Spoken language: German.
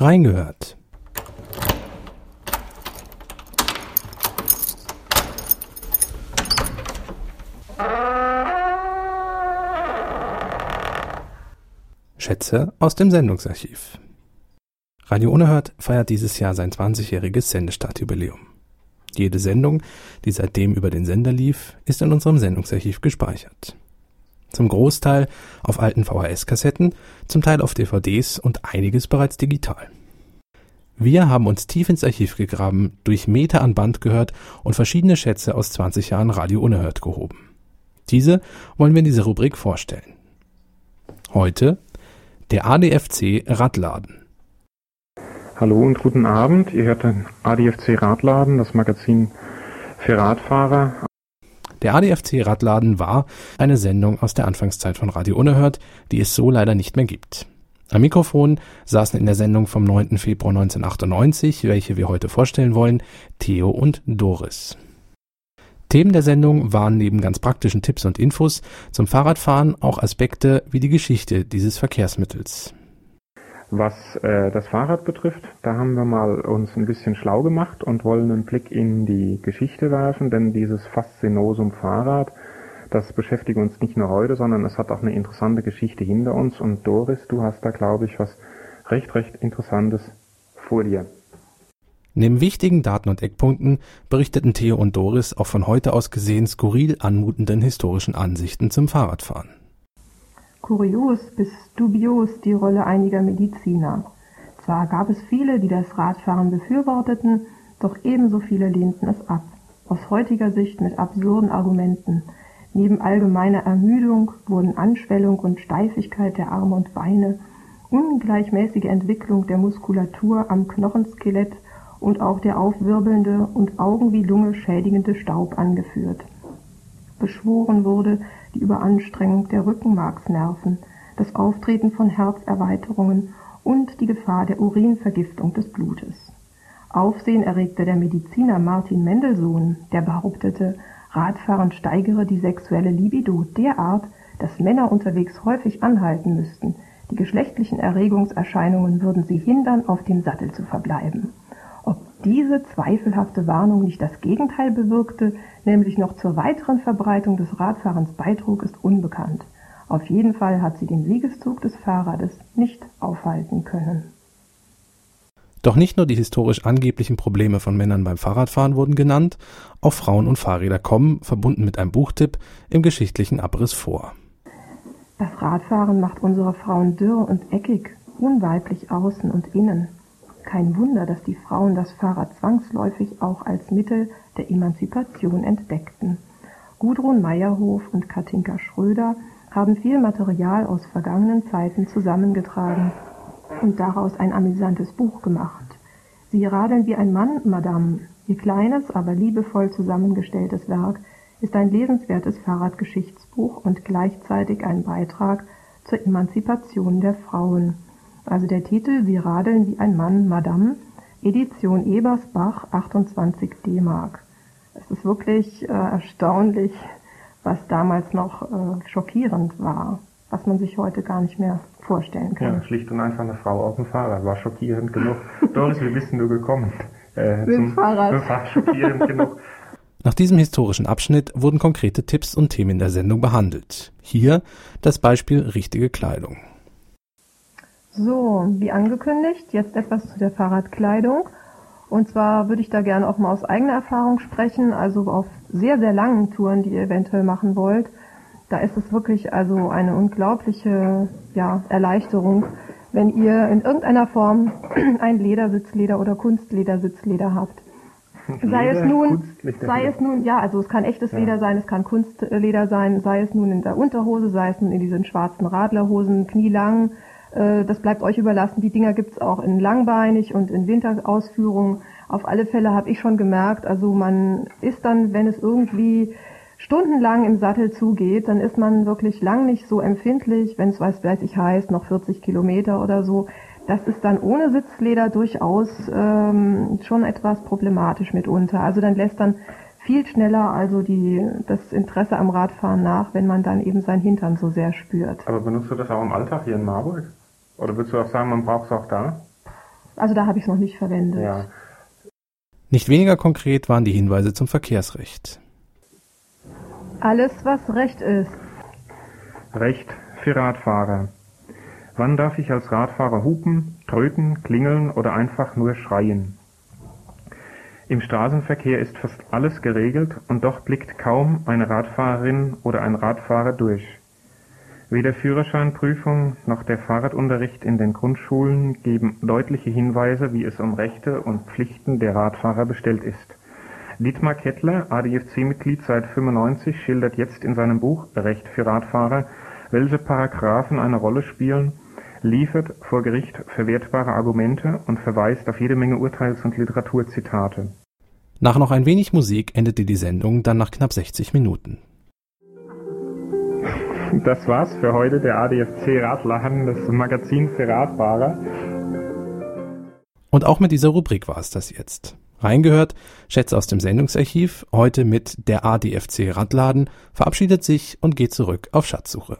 Reingehört. Schätze aus dem Sendungsarchiv. Radio Unerhört feiert dieses Jahr sein 20-jähriges Sendestartjubiläum. Jede Sendung, die seitdem über den Sender lief, ist in unserem Sendungsarchiv gespeichert. Zum Großteil auf alten VHS-Kassetten, zum Teil auf DVDs und einiges bereits digital. Wir haben uns tief ins Archiv gegraben, durch Meter an Band gehört und verschiedene Schätze aus 20 Jahren Radio Unerhört gehoben. Diese wollen wir in dieser Rubrik vorstellen. Heute der ADFC Radladen. Hallo und guten Abend. Ihr hört den ADFC Radladen, das Magazin für Radfahrer. Der ADFC Radladen war eine Sendung aus der Anfangszeit von Radio Unerhört, die es so leider nicht mehr gibt. Am Mikrofon saßen in der Sendung vom 9. Februar 1998, welche wir heute vorstellen wollen, Theo und Doris. Themen der Sendung waren neben ganz praktischen Tipps und Infos zum Fahrradfahren auch Aspekte wie die Geschichte dieses Verkehrsmittels. Was äh, das Fahrrad betrifft, da haben wir mal uns ein bisschen schlau gemacht und wollen einen Blick in die Geschichte werfen, denn dieses Faszinosum Fahrrad, das beschäftigt uns nicht nur heute, sondern es hat auch eine interessante Geschichte hinter uns. Und Doris, du hast da, glaube ich, was recht, recht Interessantes vor dir. Neben wichtigen Daten und Eckpunkten berichteten Theo und Doris auch von heute aus gesehen skurril anmutenden historischen Ansichten zum Fahrradfahren. Kurios bis dubios die Rolle einiger Mediziner. Zwar gab es viele, die das Radfahren befürworteten, doch ebenso viele lehnten es ab. Aus heutiger Sicht mit absurden Argumenten. Neben allgemeiner Ermüdung wurden Anschwellung und Steifigkeit der Arme und Beine, ungleichmäßige Entwicklung der Muskulatur am Knochenskelett und auch der aufwirbelnde und Augen wie Lunge schädigende Staub angeführt. Beschworen wurde die Überanstrengung der Rückenmarksnerven, das Auftreten von Herzerweiterungen und die Gefahr der Urinvergiftung des Blutes. Aufsehen erregte der Mediziner Martin Mendelssohn, der behauptete, Radfahren steigere die sexuelle Libido derart, dass Männer unterwegs häufig anhalten müssten, die geschlechtlichen Erregungserscheinungen würden sie hindern, auf dem Sattel zu verbleiben diese zweifelhafte Warnung nicht das Gegenteil bewirkte, nämlich noch zur weiteren Verbreitung des Radfahrens beitrug, ist unbekannt. Auf jeden Fall hat sie den Siegeszug des Fahrrades nicht aufhalten können. Doch nicht nur die historisch angeblichen Probleme von Männern beim Fahrradfahren wurden genannt, auch Frauen und Fahrräder kommen, verbunden mit einem Buchtipp, im geschichtlichen Abriss vor. Das Radfahren macht unsere Frauen dürr und eckig, unweiblich außen und innen. Kein Wunder, dass die Frauen das Fahrrad zwangsläufig auch als Mittel der Emanzipation entdeckten. Gudrun Meyerhof und Katinka Schröder haben viel Material aus vergangenen Zeiten zusammengetragen und daraus ein amüsantes Buch gemacht. Sie radeln wie ein Mann, Madame. Ihr kleines, aber liebevoll zusammengestelltes Werk ist ein lesenswertes Fahrradgeschichtsbuch und gleichzeitig ein Beitrag zur Emanzipation der Frauen. Also der Titel Sie radeln wie ein Mann, Madame, Edition Ebersbach, 28 D-Mark. Es ist wirklich äh, erstaunlich, was damals noch äh, schockierend war, was man sich heute gar nicht mehr vorstellen kann. Ja, schlicht und einfach eine Frau auf dem Fahrrad war schockierend genug. Doris, wie bist du gekommen? Äh, Mit zum Fahrrad. War schockierend genug. Nach diesem historischen Abschnitt wurden konkrete Tipps und Themen der Sendung behandelt. Hier das Beispiel richtige Kleidung. So, wie angekündigt, jetzt etwas zu der Fahrradkleidung. Und zwar würde ich da gerne auch mal aus eigener Erfahrung sprechen, also auf sehr, sehr langen Touren, die ihr eventuell machen wollt. Da ist es wirklich also eine unglaubliche ja, Erleichterung, wenn ihr in irgendeiner Form ein Ledersitzleder oder Kunstledersitzleder habt. Sei es nun, sei es nun, ja, also es kann echtes ja. Leder sein, es kann Kunstleder sein, sei es nun in der Unterhose, sei es nun in diesen schwarzen Radlerhosen, knielang, das bleibt euch überlassen. Die Dinger gibt's auch in langbeinig und in Winterausführungen. Auf alle Fälle habe ich schon gemerkt, also man ist dann, wenn es irgendwie stundenlang im Sattel zugeht, dann ist man wirklich lang nicht so empfindlich, wenn es weiß, weiß ich heißt, noch 40 Kilometer oder so. Das ist dann ohne Sitzleder durchaus ähm, schon etwas problematisch mitunter. Also dann lässt dann viel schneller also die, das Interesse am Radfahren nach, wenn man dann eben sein Hintern so sehr spürt. Aber benutzt du das auch im Alltag hier in Marburg? Oder würdest du auch sagen, man braucht es auch da? Also da habe ich es noch nicht verwendet. Ja. Nicht weniger konkret waren die Hinweise zum Verkehrsrecht. Alles, was Recht ist. Recht für Radfahrer. Wann darf ich als Radfahrer hupen, tröten, klingeln oder einfach nur schreien? Im Straßenverkehr ist fast alles geregelt und doch blickt kaum eine Radfahrerin oder ein Radfahrer durch. Weder Führerscheinprüfung noch der Fahrradunterricht in den Grundschulen geben deutliche Hinweise, wie es um Rechte und Pflichten der Radfahrer bestellt ist. Dietmar Kettler, ADFC-Mitglied seit 95, schildert jetzt in seinem Buch Recht für Radfahrer, welche Paragraphen eine Rolle spielen, liefert vor Gericht verwertbare Argumente und verweist auf jede Menge Urteils- und Literaturzitate. Nach noch ein wenig Musik endete die Sendung dann nach knapp 60 Minuten. Das war's für heute, der ADFC Radladen, das Magazin für Radfahrer. Und auch mit dieser Rubrik war es das jetzt. Reingehört, Schätze aus dem Sendungsarchiv, heute mit der ADFC Radladen, verabschiedet sich und geht zurück auf Schatzsuche.